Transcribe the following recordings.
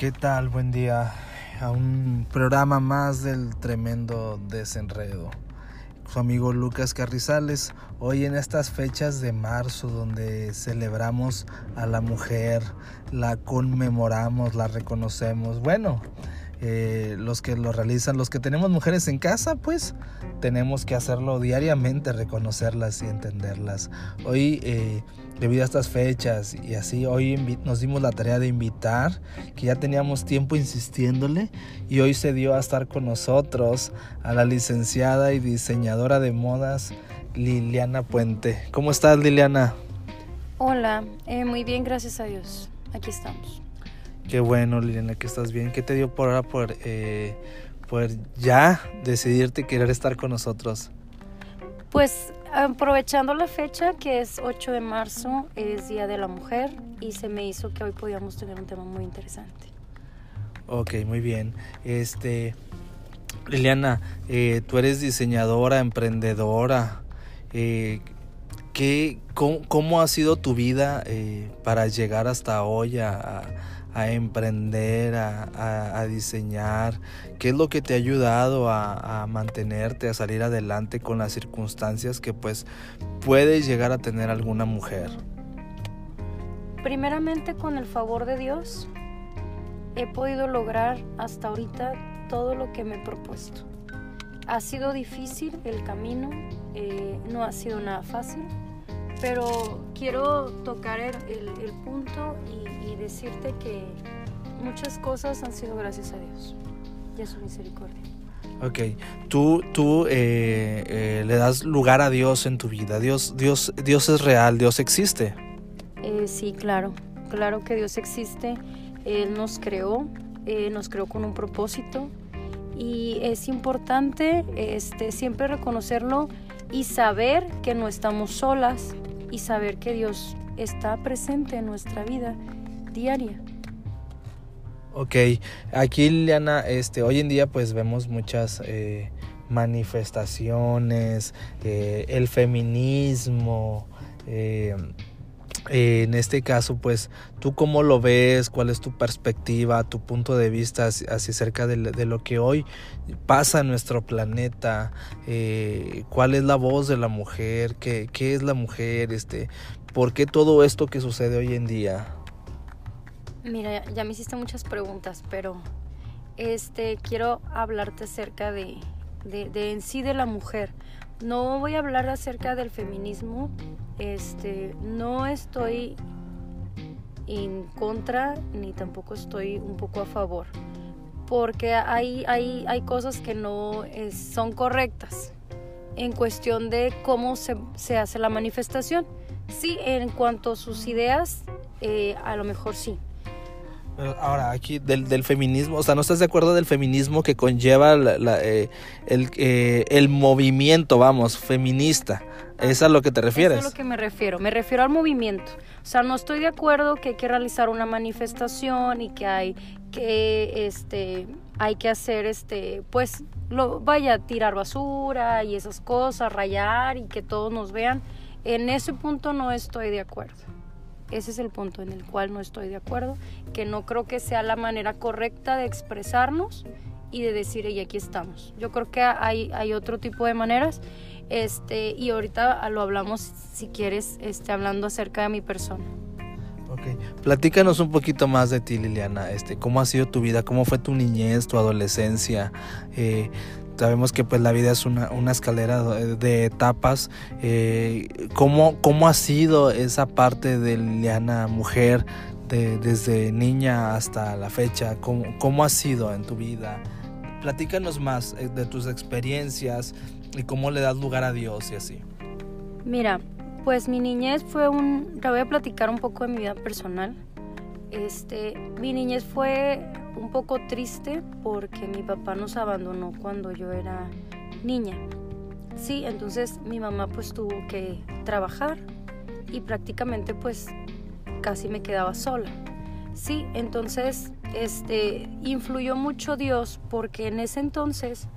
¿Qué tal? Buen día a un programa más del tremendo desenredo. Su amigo Lucas Carrizales, hoy en estas fechas de marzo donde celebramos a la mujer, la conmemoramos, la reconocemos. Bueno, eh, los que lo realizan, los que tenemos mujeres en casa, pues tenemos que hacerlo diariamente, reconocerlas y entenderlas. Hoy, eh, debido a estas fechas y así, hoy nos dimos la tarea de invitar, que ya teníamos tiempo insistiéndole, y hoy se dio a estar con nosotros a la licenciada y diseñadora de modas Liliana Puente. ¿Cómo estás, Liliana? Hola, eh, muy bien, gracias a Dios. Aquí estamos. Qué bueno, Liliana, que estás bien. ¿Qué te dio por ahora por, eh, por ya decidirte querer estar con nosotros? Pues aprovechando la fecha que es 8 de marzo, es Día de la Mujer y se me hizo que hoy podíamos tener un tema muy interesante. Ok, muy bien. Este, Liliana, eh, tú eres diseñadora, emprendedora. Eh, ¿qué, cómo, ha sido tu vida eh, para llegar hasta hoy a emprender, a, diseñar? ¿Qué es lo que te ha ayudado a, mantenerte, a salir adelante con las circunstancias que pues puede llegar a tener alguna mujer? Primeramente con el favor de Dios he podido lograr hasta ahorita todo lo que me he propuesto. Ha sido difícil el camino, eh, no ha sido nada fácil, pero quiero tocar el, punto y, decirte que muchas cosas han sido gracias a Dios y a su misericordia. Ok, tú, tú eh, eh, le das lugar a Dios en tu vida. Dios, Dios, Dios es real, Dios existe. Eh, sí, claro, claro que Dios existe. Él nos creó, nos creó con un propósito y es importante este, siempre reconocerlo y saber que no estamos solas, y saber que Dios está presente en nuestra vida diaria. Ok, aquí Liliana, este, hoy en día pues vemos muchas eh, manifestaciones, eh, el feminismo, eh, en este caso, pues, ¿tú cómo lo ves? ¿Cuál es tu perspectiva, tu punto de vista así cerca de, lo que hoy pasa en nuestro planeta? Eh, ¿Cuál es la voz de la mujer? ¿Qué, ¿Qué, es la mujer? Este, ¿Por qué todo esto que sucede hoy en día? Mira, ya me hiciste muchas preguntas, pero este, quiero hablarte acerca de, de en sí de la mujer. No voy a hablar acerca del feminismo, este, no estoy en contra ni tampoco estoy un poco a favor, porque hay, hay, hay cosas que no son correctas en cuestión de cómo se, se, hace la manifestación. Sí, en cuanto a sus ideas, eh, a lo mejor sí, ahora, aquí del, del, feminismo, o sea, ¿no estás de acuerdo del feminismo que conlleva eh, el, eh, el, movimiento, vamos, feminista? ¿Es a lo que te refieres? es a lo que me refiero, me refiero al movimiento. O sea, no estoy de acuerdo que hay que realizar una manifestación y que hay que, este, hay que hacer, este, pues, lo, vaya, tirar basura y esas cosas, rayar y que todos nos vean. En ese punto no estoy de acuerdo. Ese es el punto en el cual no estoy de acuerdo, que no creo que sea la manera correcta de expresarnos y de decir, y aquí estamos. Yo creo que hay, hay otro tipo de maneras, este, y ahorita lo hablamos, si quieres, este, hablando acerca de mi persona. Ok, platícanos un poquito más de ti, Liliana. Este, ¿Cómo ha sido tu vida? ¿Cómo fue tu niñez, tu adolescencia? Eh, sabemos que pues la vida es una, escalera de, etapas. Eh, ¿cómo, ¿Cómo ha sido esa parte de Liliana mujer de, desde niña hasta la fecha? ¿Cómo, ¿Cómo ha sido en tu vida? Platícanos más eh, de tus experiencias y cómo le das lugar a Dios y así. Mira, pues mi niñez fue un... Te voy a platicar un poco de mi vida personal. Este, mi niñez fue un poco triste porque mi papá nos abandonó cuando yo era niña. Sí, entonces mi mamá pues tuvo que trabajar y prácticamente pues casi me quedaba sola. Sí, entonces este influyó mucho Dios porque en ese entonces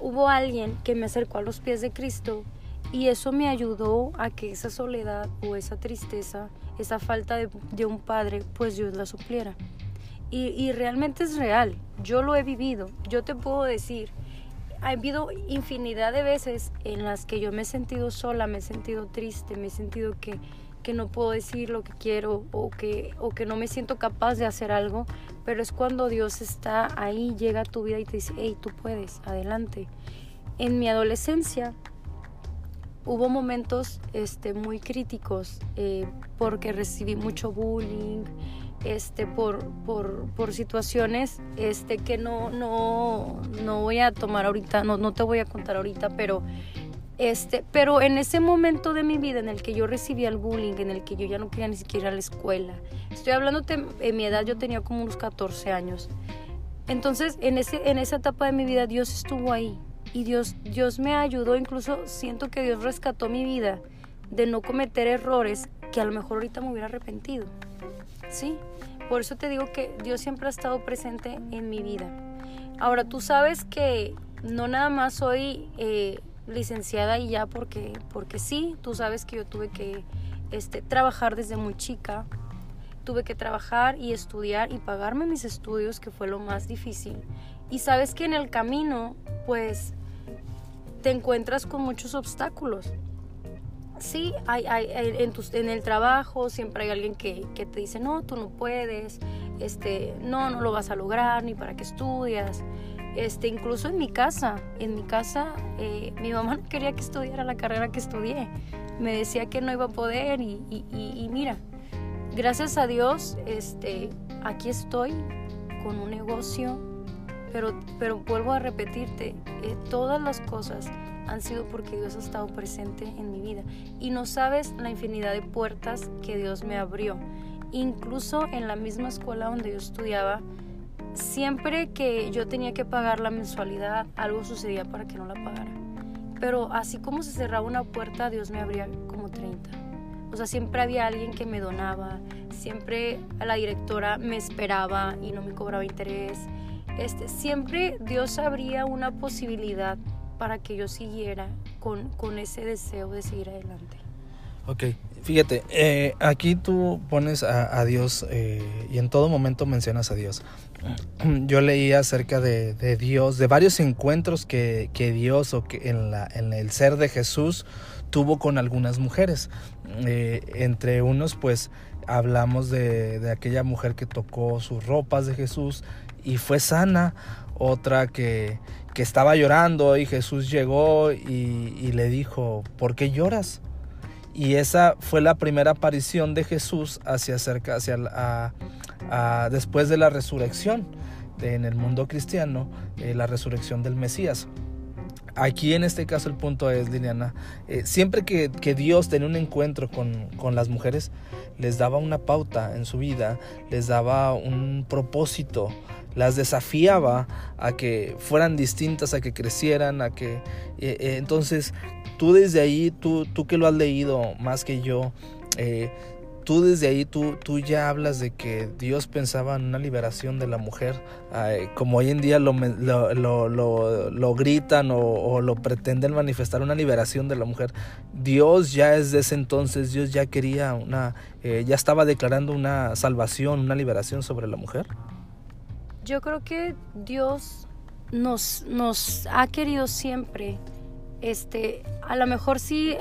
hubo alguien que me acercó a los pies de Cristo y eso me ayudó a que esa soledad o esa tristeza, esa falta de, un padre, pues Dios la supliera. Y, y realmente es real. Yo lo he vivido. Yo te puedo decir, ha habido infinidad de veces en las que yo me he sentido sola, me he sentido triste, me he sentido que, que no puedo decir lo que quiero o que, o que no me siento capaz de hacer algo, pero es cuando Dios está ahí, llega a tu vida y te dice, hey, tú puedes, adelante. En mi adolescencia hubo momentos este, muy críticos eh, porque recibí mucho bullying, este, por, por, por, situaciones este, que no, no, no voy a tomar ahorita, no, no te voy a contar ahorita, pero, este, pero en ese momento de mi vida en el que yo recibía el bullying, en el que yo ya no quería ni siquiera ir a la escuela, estoy hablando en mi edad, yo tenía como unos 14 años. Entonces, en, ese, en esa etapa de mi vida, Dios estuvo ahí y Dios, Dios me ayudó, incluso siento que Dios rescató mi vida de no cometer errores que a lo mejor ahorita me hubiera arrepentido. ¿Sí? Por eso te digo que Dios siempre ha estado presente en mi vida. Ahora, tú sabes que no nada más soy eh, licenciada y ya porque, porque sí, tú sabes que yo tuve que este, trabajar desde muy chica, tuve que trabajar y estudiar y pagarme mis estudios, que fue lo más difícil. Y sabes que en el camino, pues, te encuentras con muchos obstáculos sí, hay, hay, en, en, el trabajo siempre hay alguien que, que, te dice, no, tú no puedes, este, no, no lo vas a lograr, ni para qué estudias. Este, incluso en mi casa, en mi casa, eh, mi mamá no quería que estudiara la carrera que estudié. Me decía que no iba a poder y, mira, gracias a Dios, este, aquí estoy con un negocio, pero, pero vuelvo a repetirte, eh, todas las cosas han sido porque Dios ha estado presente en mi vida. Y no sabes la infinidad de puertas que Dios me abrió. Incluso en la misma escuela donde yo estudiaba, siempre que yo tenía que pagar la mensualidad, algo sucedía para que no la pagara. Pero así como se cerraba una puerta, Dios me abría como 30. O sea, siempre había alguien que me donaba, siempre la directora me esperaba y no me cobraba interés. Este, siempre Dios abría una posibilidad para que yo siguiera con, con ese deseo de seguir adelante. Ok, fíjate, eh, aquí tú pones a, Dios eh, y en todo momento mencionas a Dios. Yo leí acerca de, de Dios, de varios encuentros que, que Dios o que en, la, en el ser de Jesús tuvo con algunas mujeres. Eh, entre unos, pues hablamos de, de aquella mujer que tocó sus ropas de Jesús y fue sana, otra que, que estaba llorando y Jesús llegó y, le dijo, ¿por qué lloras? Y esa fue la primera aparición de Jesús hacia cerca, hacia después de la resurrección en el mundo cristiano, eh, la resurrección del Mesías. Aquí en este caso el punto es, Liliana, eh, siempre que, Dios tenía un encuentro con, con, las mujeres, les daba una pauta en su vida, les daba un propósito, las desafiaba a que fueran distintas, a que crecieran, a que... Eh, entonces, tú desde ahí, tú, tú que lo has leído más que yo, eh, tú desde ahí, tú, tú ya hablas de que Dios pensaba en una liberación de la mujer, como hoy en día lo, lo, lo, lo gritan o, lo pretenden manifestar, una liberación de la mujer. Dios ya desde ese entonces, Dios ya quería una, ya estaba declarando una salvación, una liberación sobre la mujer. Yo creo que Dios nos, nos ha querido siempre. Este, a lo mejor sí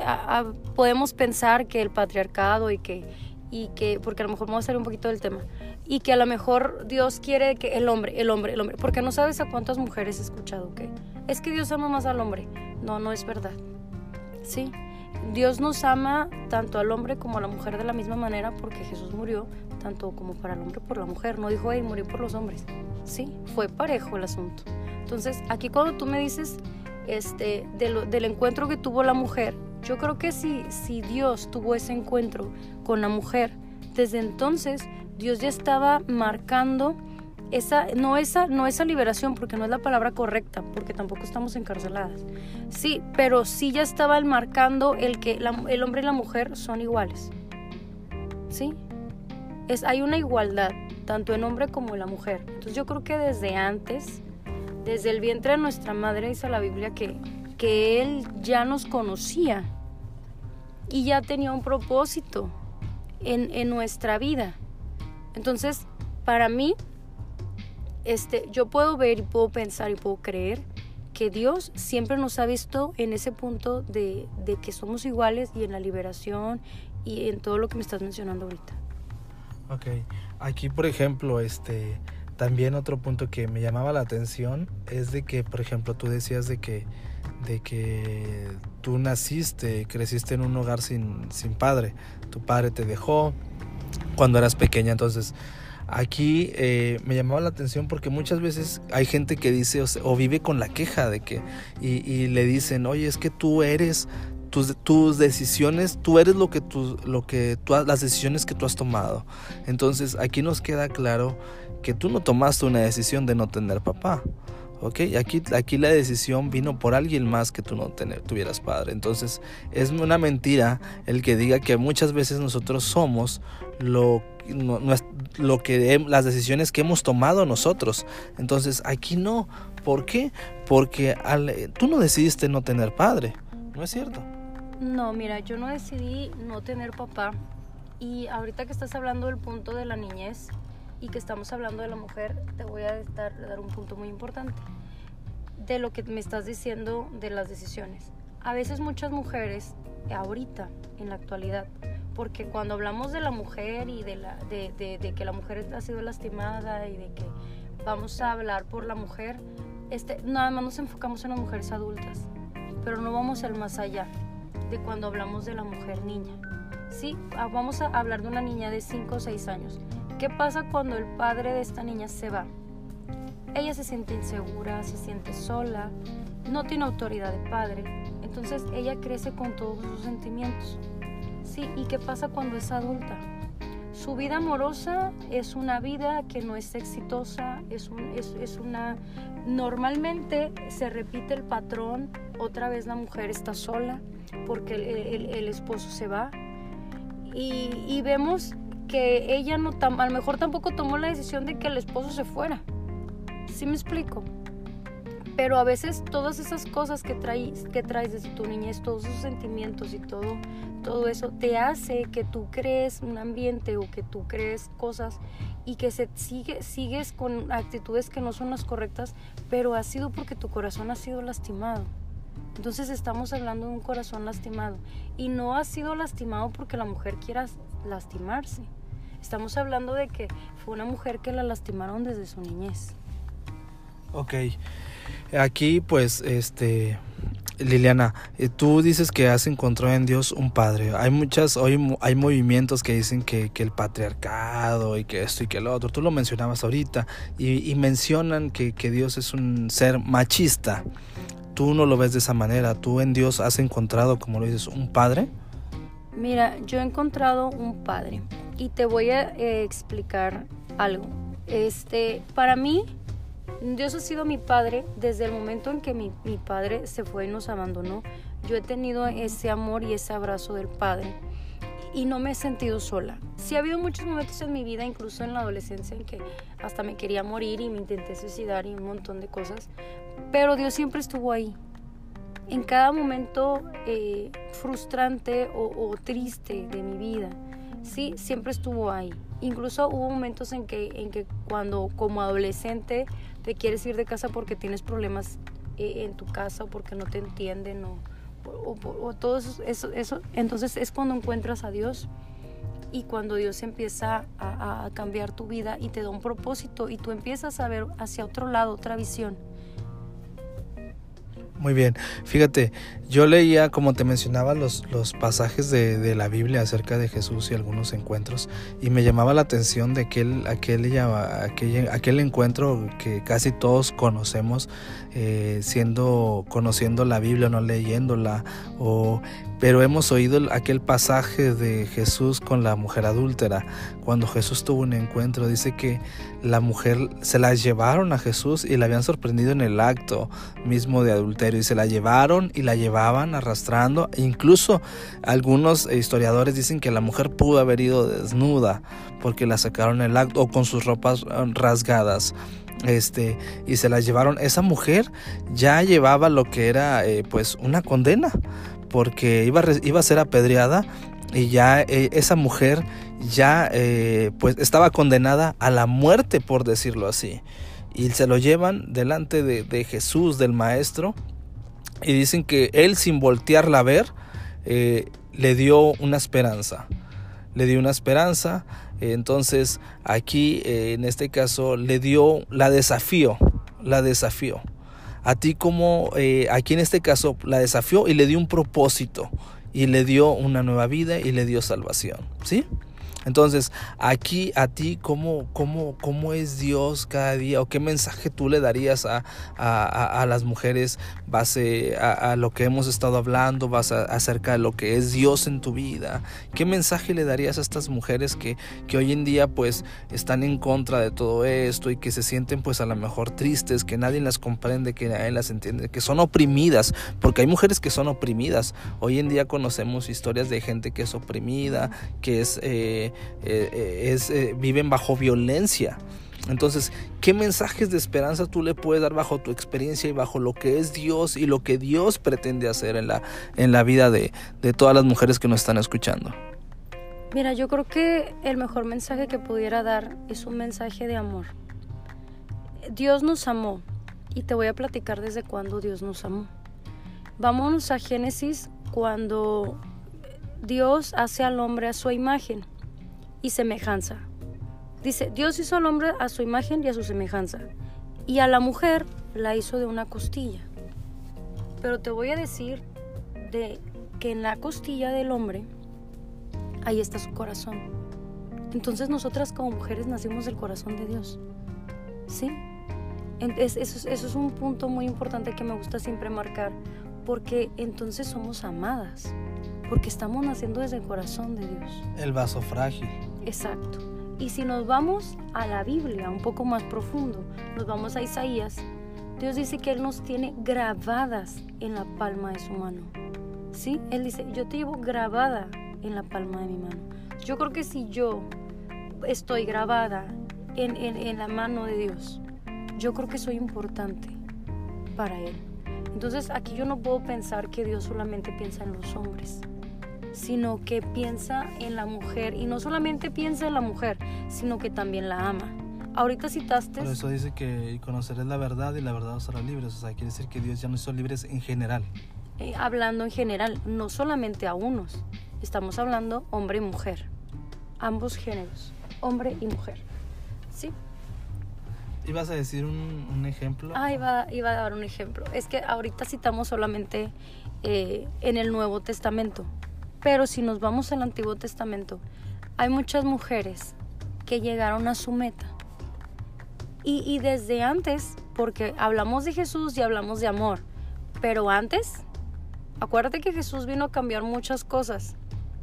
podemos pensar que el patriarcado y que, y que, porque a lo mejor vamos a salir un poquito del tema, y que a lo mejor Dios quiere que el hombre, el hombre, el hombre, porque no sabes a cuántas mujeres he escuchado que es que Dios ama más al hombre. No, no es verdad. Sí, Dios nos ama tanto al hombre como a la mujer de la misma manera porque Jesús murió tanto como para el hombre por la mujer. No dijo, hey, murió por los hombres. Sí, fue parejo el asunto. Entonces, aquí cuando tú me dices este, del encuentro que tuvo la mujer, yo creo que si, si Dios tuvo ese encuentro con la mujer, desde entonces Dios ya estaba marcando esa, no, esa, no esa liberación, porque no es la palabra correcta, porque tampoco estamos encarceladas. Sí, pero sí ya estaba marcando el que el hombre y la mujer son iguales. ¿Sí? Es, hay una igualdad, tanto en hombre como en la mujer. Entonces yo creo que desde antes, desde el vientre de nuestra madre, dice la Biblia que, que Él ya nos conocía y ya tenía un propósito en, en nuestra vida. Entonces, para mí, este, yo puedo ver y puedo pensar y puedo creer que Dios siempre nos ha visto en ese punto de, de que somos iguales y en la liberación y en todo lo que me estás mencionando ahorita. Ok, aquí por ejemplo, este, también otro punto que me llamaba la atención es de que, por ejemplo, tú decías de que, de que tú naciste, creciste en un hogar sin, sin padre, tu padre te dejó cuando eras pequeña, entonces aquí eh, me llamaba la atención porque muchas veces hay gente que dice o, vive con la queja de que y, y, le dicen oye es que tú eres tus, decisiones, tú eres lo que, tú, lo que tú, las decisiones que tú has tomado. Entonces aquí nos queda claro que tú no tomaste una decisión de no tener papá. ¿ok? Aquí, aquí la decisión vino por alguien más que tú no tener, tuvieras padre. Entonces es una mentira el que diga que muchas veces nosotros somos lo, lo que las decisiones que hemos tomado nosotros. Entonces aquí no. ¿Por qué? Porque tú no decidiste no tener padre. ¿No es cierto? No, mira, yo no decidí no tener papá. Y ahorita que estás hablando del punto de la niñez y que estamos hablando de la mujer, te voy a dar, un punto muy importante de lo que me estás diciendo de las decisiones. A veces muchas mujeres, ahorita, en la actualidad, porque cuando hablamos de la mujer y de, que la mujer ha sido lastimada y de que vamos a hablar por la mujer, este, nada más nos enfocamos en las mujeres adultas, pero no vamos al más allá cuando hablamos de la mujer niña. Sí, ah, vamos a hablar de una niña de 5 o 6 años. ¿Qué pasa cuando el padre de esta niña se va? Ella se siente insegura, se siente sola, no tiene autoridad de padre, entonces ella crece con todos sus sentimientos. Sí, ¿y qué pasa cuando es adulta? Su vida amorosa es una vida que no es exitosa, es una... Normalmente se repite el patrón, otra vez la mujer está sola, porque el, esposo se va. Y, vemos que ella no, a lo mejor tampoco tomó la decisión de que el esposo se fuera. ¿Sí me explico? Pero a veces todas esas cosas que traes, que traes desde tu niñez, todos esos sentimientos y todo, todo eso, te hace que tú crees un ambiente o que tú crees cosas y que se sigue, sigues con actitudes que no son las correctas, pero ha sido porque tu corazón ha sido lastimado. Entonces estamos hablando de un corazón lastimado y no ha sido lastimado porque la mujer quiera lastimarse. Estamos hablando de que fue una mujer que la lastimaron desde su niñez. Ok, aquí pues este Liliana, eh, tú dices que has encontrado en Dios un padre. Hay muchas, hoy hay movimientos que dicen que, el patriarcado y que esto y que el otro. Tú lo mencionabas ahorita y, y mencionan que, que Dios es un ser machista tú no lo ves de esa manera. ¿Tú en Dios has encontrado, como lo dices, un padre? Mira, yo he encontrado un padre y te voy a eh, explicar algo. Este, para mí, Dios ha sido mi padre desde el momento en que mi, mi padre se fue y nos abandonó. Yo he tenido ese amor y ese abrazo del padre y no me he sentido sola. Sí ha habido muchos momentos en mi vida, incluso en la adolescencia, en que hasta me quería morir y me intenté suicidar y un montón de cosas, pero Dios siempre estuvo ahí. En cada momento eh, frustrante o, triste de mi vida, sí, siempre estuvo ahí. Incluso hubo momentos en que, en que cuando como adolescente te quieres ir de casa porque tienes problemas eh, en tu casa o porque no te entienden o o, o todo eso, eso, entonces es cuando encuentras a Dios y cuando Dios empieza a, a, cambiar tu vida y te da un propósito y tú empiezas a ver hacia otro lado, otra visión. Muy bien, fíjate, yo leía, como te mencionaba, los, los pasajes de, de, la Biblia acerca de Jesús y algunos encuentros, y me llamaba la atención de aquel, aquel, aquel, aquel encuentro que casi todos conocemos, eh, siendo, conociendo la Biblia, no leyéndola, o pero hemos oído aquel pasaje de Jesús con la mujer adúltera. Cuando Jesús tuvo un encuentro, dice que la mujer se la llevaron a Jesús y la habían sorprendido en el acto mismo de adulterio y se la llevaron y la llevaban arrastrando. E incluso algunos historiadores dicen que la mujer pudo haber ido desnuda porque la sacaron el acto o con sus ropas eh, rasgadas este y se la llevaron esa mujer ya llevaba lo que era eh, pues una condena porque iba iba a ser apedreada y ya eh, esa mujer ya pues estaba condenada a la muerte por decirlo así y se lo llevan delante de, Jesús, del Maestro, y dicen que él sin voltearla a ver, eh, le dio una esperanza, le dio una esperanza, entonces aquí eh, en este caso le dio la desafío, la desafío. A ti como, eh, aquí en este caso la desafió y le dio un propósito y le dio una nueva vida y le dio salvación, ¿sí? Entonces, aquí a ti, ¿cómo, cómo, cómo es Dios cada día? ¿O qué mensaje tú le darías a, a, las mujeres base a, lo que hemos estado hablando, base acerca de lo que es Dios en tu vida? ¿Qué mensaje le darías a estas mujeres que, que hoy en día pues están en contra de todo esto y que se sienten pues a lo mejor tristes, que nadie las comprende, que nadie las entiende, que son oprimidas? Porque hay mujeres que son oprimidas. Hoy en día conocemos historias de gente que es oprimida, que es... Eh, es, eh, viven bajo violencia. Entonces, ¿qué mensajes de esperanza tú le puedes dar bajo tu experiencia y bajo lo que es Dios y lo que Dios pretende hacer en la, en la vida de, de todas las mujeres que nos están escuchando? Mira, yo creo que el mejor mensaje que pudiera dar es un mensaje de amor. Dios nos amó y te voy a platicar desde cuándo Dios nos amó. Vámonos a Génesis cuando Dios hace al hombre a su imagen y semejanza. Dice, Dios hizo al hombre a su imagen y a su semejanza, y a la mujer la hizo de una costilla. Pero te voy a decir de que en la costilla del hombre ahí está su corazón. Entonces nosotras como mujeres nacimos del corazón de Dios. ¿Sí? Eso, eso es un punto muy importante que me gusta siempre marcar, porque entonces somos amadas, porque estamos naciendo desde el corazón de Dios. El vaso frágil. Exacto. Y si nos vamos a la Biblia, un poco más profundo, nos vamos a Isaías, Dios dice que Él nos tiene grabadas en la palma de su mano. ¿Sí? Él dice, yo te llevo grabada en la palma de mi mano. Yo creo que si yo estoy grabada en, en la mano de Dios, yo creo que soy importante para Él. Entonces aquí yo no puedo pensar que Dios solamente piensa en los hombres sino que piensa en la mujer y no solamente piensa en la mujer, sino que también la ama. Ahorita citaste... Por eso dice que conocerás la verdad y la verdad os hará libres. O sea, quiere decir que Dios ya no hizo libres en general. Eh, hablando en general, no solamente a unos. Estamos hablando hombre y mujer. Ambos géneros, hombre y mujer. ¿Sí? ¿Ibas a decir un, ejemplo? Ah, iba, iba, a dar un ejemplo. Es que ahorita citamos solamente eh, en el Nuevo Testamento. Pero si nos vamos al Antiguo Testamento, hay muchas mujeres que llegaron a su meta. Y, desde antes, porque hablamos de Jesús y hablamos de amor, pero antes, acuérdate que Jesús vino a cambiar muchas cosas,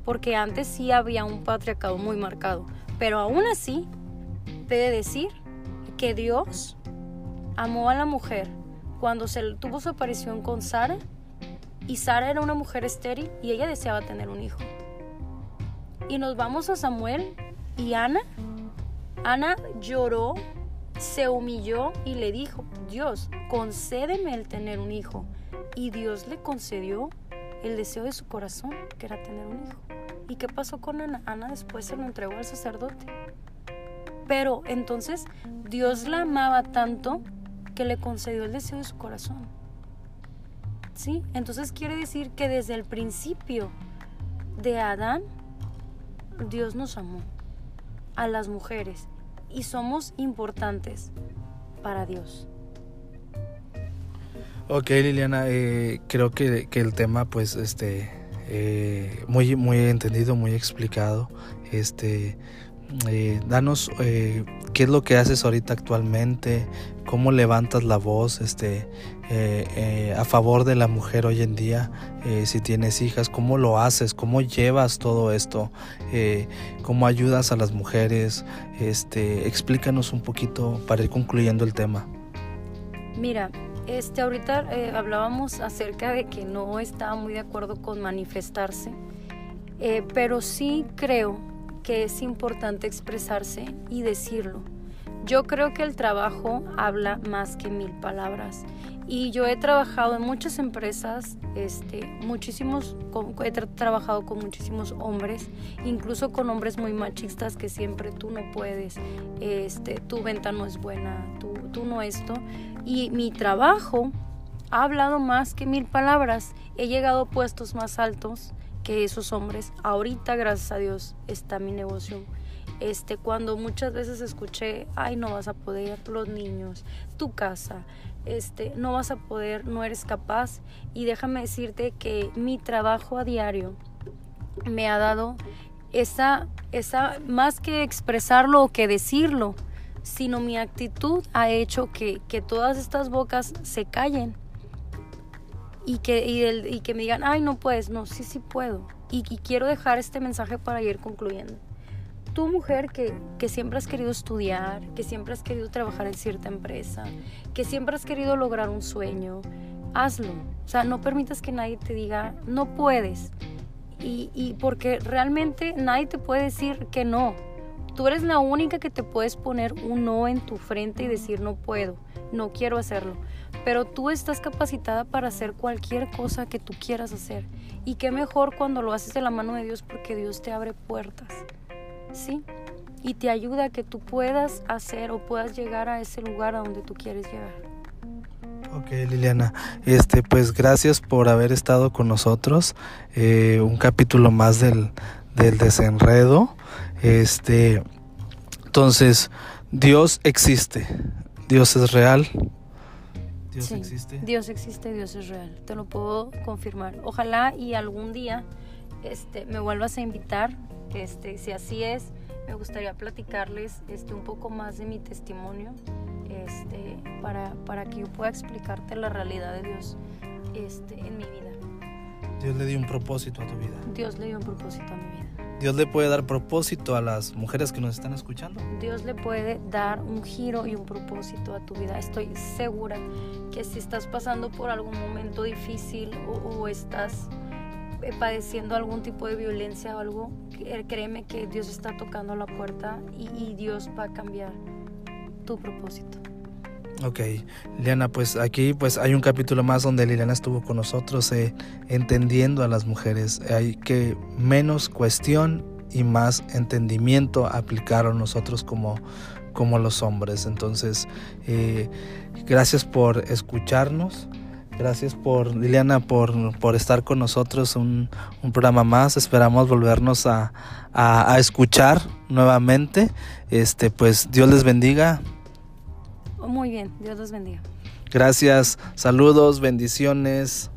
porque antes sí había un patriarcado muy marcado, pero aún así, puede decir que Dios amó a la mujer cuando se tuvo su aparición con Sara y Sara era una mujer estéril y ella deseaba tener un hijo. Y nos vamos a Samuel y Ana. Ana lloró, se humilló y le dijo, Dios, concédeme el tener un hijo. Y Dios le concedió el deseo de su corazón, que era tener un hijo. ¿Y qué pasó con Ana? Ana después se lo entregó al sacerdote. Pero entonces Dios la amaba tanto que le concedió el deseo de su corazón. Entonces quiere decir que desde el principio de Adán, Dios nos amó a las mujeres y somos importantes para Dios. Ok, Liliana, eh, creo que, el tema, pues, este, eh, muy, muy entendido, muy explicado. Este, eh, danos qué es lo que haces ahorita actualmente, cómo levantas la voz este, eh, a favor de la mujer hoy en día, si tienes hijas, cómo lo haces, cómo llevas todo esto, cómo ayudas a las mujeres, este, explícanos un poquito para ir concluyendo el tema. Mira, este, ahorita hablábamos acerca de que no estaba muy de acuerdo con manifestarse, pero sí creo que es importante expresarse y decirlo. Yo creo que el trabajo habla más que mil palabras Y yo he trabajado en muchas empresas, este, muchísimos, he trabajado con muchísimos hombres, incluso con hombres muy machistas que siempre tú no puedes, este, tu venta no es buena, tú, tú no esto. Y mi trabajo ha hablado más que mil palabras. He llegado a puestos más altos que esos hombres. Ahorita, gracias a Dios, está mi negocio. Este, cuando muchas veces escuché, ay, no vas a poder, los niños, tu casa, este, no vas a poder, no eres capaz. Y déjame decirte que mi trabajo a diario me ha dado esa, esa, más que expresarlo o que decirlo, sino mi actitud ha hecho que, que todas estas bocas se callen y que, y, que me digan, ay, no puedes, no, sí, sí puedo. Y, quiero dejar este mensaje para ir concluyendo. Tú, mujer, que, que siempre has querido estudiar, que siempre has querido trabajar en cierta empresa, que siempre has querido lograr un sueño, hazlo. O sea, no permitas que nadie te diga, no puedes. Y, y porque realmente nadie te puede decir que no. Tú eres la única que te puedes poner un no en tu frente y decir no puedo, no quiero hacerlo pero tú estás capacitada para hacer cualquier cosa que tú quieras hacer. Y qué mejor cuando lo haces de la mano de Dios porque Dios te abre puertas, ¿sí? Y te ayuda a que tú puedas hacer o puedas llegar a ese lugar a donde tú quieres llegar. Ok, Liliana, este, pues gracias por haber estado con nosotros. Eh, un capítulo más del, del desenredo. Este, entonces, Dios existe, Dios es real, Dios existe. Dios existe, Dios es real. Te lo puedo confirmar. Ojalá y algún día este, me vuelvas a invitar. Este, si así es, me gustaría platicarles este, un poco más de mi testimonio este, para, para que yo pueda explicarte la realidad de Dios este, en mi vida. Dios le dio un propósito a tu vida. Dios le dio un propósito a mi vida. Dios le puede dar propósito a las mujeres que nos están escuchando. Dios le puede dar un giro y un propósito a tu vida. Estoy segura que si estás pasando por algún momento difícil o, estás padeciendo algún tipo de violencia o algo, créeme que Dios está tocando la puerta y, y Dios va a cambiar tu propósito. Ok, Liliana, pues aquí pues hay un capítulo más donde Liliana estuvo con nosotros eh, entendiendo a las mujeres. Hay que menos cuestión y más entendimiento aplicaron nosotros como, como los hombres. Entonces, eh, gracias por escucharnos. Gracias por Liliana por, por estar con nosotros un, un programa más. Esperamos volvernos a, a, a escuchar nuevamente. Este, pues Dios les bendiga. Muy bien, Dios los bendiga. Gracias, saludos, bendiciones.